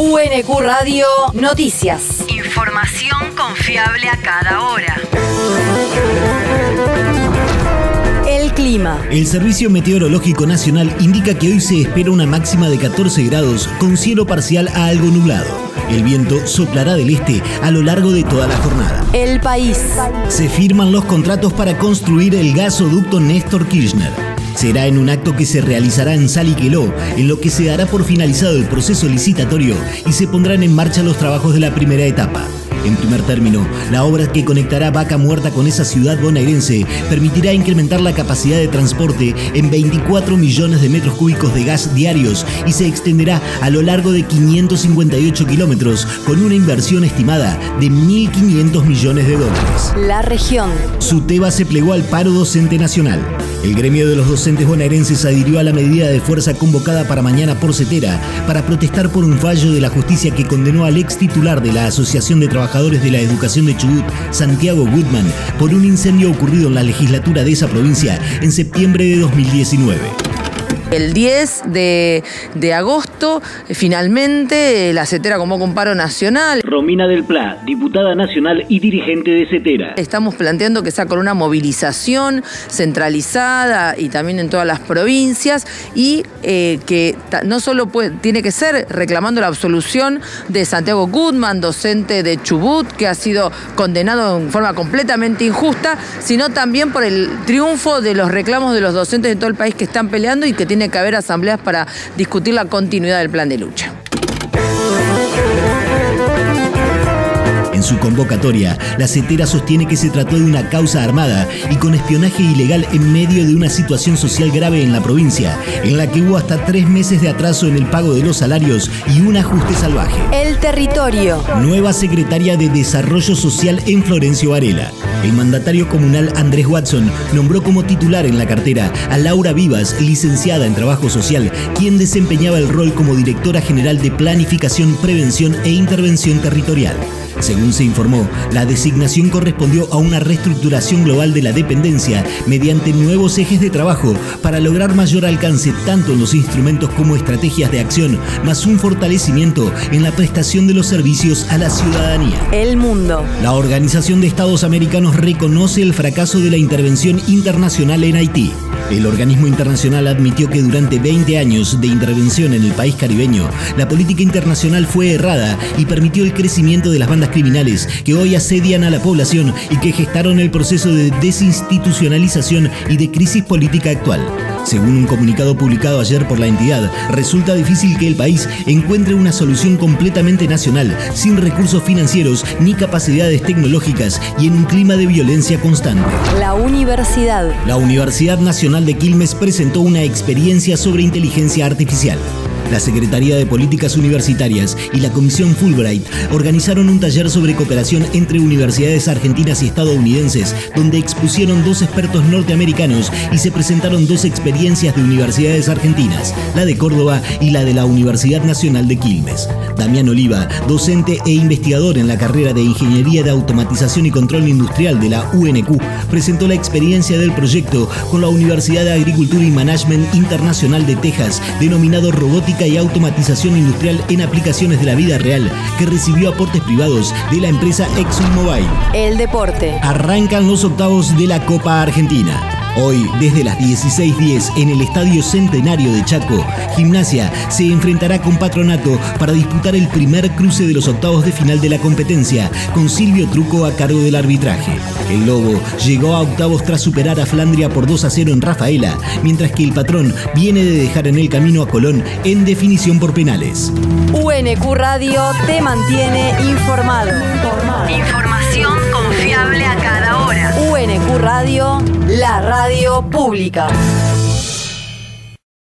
UNQ Radio Noticias. Información confiable a cada hora. El clima. El Servicio Meteorológico Nacional indica que hoy se espera una máxima de 14 grados con cielo parcial a algo nublado. El viento soplará del este a lo largo de toda la jornada. El país. Se firman los contratos para construir el gasoducto Néstor Kirchner. Será en un acto que se realizará en Saliqueló, en lo que se dará por finalizado el proceso licitatorio y se pondrán en marcha los trabajos de la primera etapa. En primer término, la obra que conectará Vaca Muerta con esa ciudad bonaerense permitirá incrementar la capacidad de transporte en 24 millones de metros cúbicos de gas diarios y se extenderá a lo largo de 558 kilómetros con una inversión estimada de 1.500 millones de dólares. La región. Suteba se plegó al paro docente nacional. El gremio de los docentes bonaerenses adhirió a la medida de fuerza convocada para mañana por CETERA para protestar por un fallo de la justicia que condenó al ex titular de la Asociación de Trabajadores de la Educación de Chubut, Santiago Goodman, por un incendio ocurrido en la legislatura de esa provincia en septiembre de 2019. El 10 de, agosto, eh, finalmente, la CETERA convocó un paro nacional. Romina del Pla, diputada nacional y dirigente de CETERA. Estamos planteando que sea con una movilización centralizada y también en todas las provincias y eh, que no solo tiene que ser reclamando la absolución de Santiago Goodman, docente de Chubut, que ha sido condenado en forma completamente injusta, sino también por el triunfo de los reclamos de los docentes de todo el país que están peleando y que tiene que haber asambleas para discutir la continuidad del plan de lucha. Su convocatoria, la CETERA sostiene que se trató de una causa armada y con espionaje ilegal en medio de una situación social grave en la provincia, en la que hubo hasta tres meses de atraso en el pago de los salarios y un ajuste salvaje. El territorio. Nueva secretaria de Desarrollo Social en Florencio Varela. El mandatario comunal Andrés Watson nombró como titular en la cartera a Laura Vivas, licenciada en Trabajo Social, quien desempeñaba el rol como directora general de Planificación, Prevención e Intervención Territorial. Según se informó, la designación correspondió a una reestructuración global de la dependencia mediante nuevos ejes de trabajo para lograr mayor alcance tanto en los instrumentos como estrategias de acción, más un fortalecimiento en la prestación de los servicios a la ciudadanía. El mundo. La Organización de Estados Americanos reconoce el fracaso de la intervención internacional en Haití. El organismo internacional admitió que durante 20 años de intervención en el país caribeño, la política internacional fue errada y permitió el crecimiento de las bandas criminales que hoy asedian a la población y que gestaron el proceso de desinstitucionalización y de crisis política actual. Según un comunicado publicado ayer por la entidad, resulta difícil que el país encuentre una solución completamente nacional, sin recursos financieros ni capacidades tecnológicas y en un clima de violencia constante. La universidad. La Universidad Nacional de Quilmes presentó una experiencia sobre inteligencia artificial. La Secretaría de Políticas Universitarias y la Comisión Fulbright organizaron un taller sobre cooperación entre universidades argentinas y estadounidenses, donde expusieron dos expertos norteamericanos y se presentaron dos experiencias de universidades argentinas, la de Córdoba y la de la Universidad Nacional de Quilmes. Damián Oliva, docente e investigador en la carrera de Ingeniería de Automatización y Control Industrial de la UNQ, presentó la experiencia del proyecto con la Universidad de Agricultura y Management Internacional de Texas, denominado Robótica y Automatización Industrial en Aplicaciones de la Vida Real, que recibió aportes privados de la empresa ExxonMobil. El deporte. Arrancan los octavos de la Copa Argentina. Hoy, desde las 16.10 en el Estadio Centenario de Chaco, Gimnasia se enfrentará con Patronato para disputar el primer cruce de los octavos de final de la competencia, con Silvio Truco a cargo del arbitraje. El Lobo llegó a octavos tras superar a Flandria por 2 a 0 en Rafaela, mientras que el patrón viene de dejar en el camino a Colón en definición por penales. UNQ Radio te mantiene informado. Información confiable Radio, la radio pública.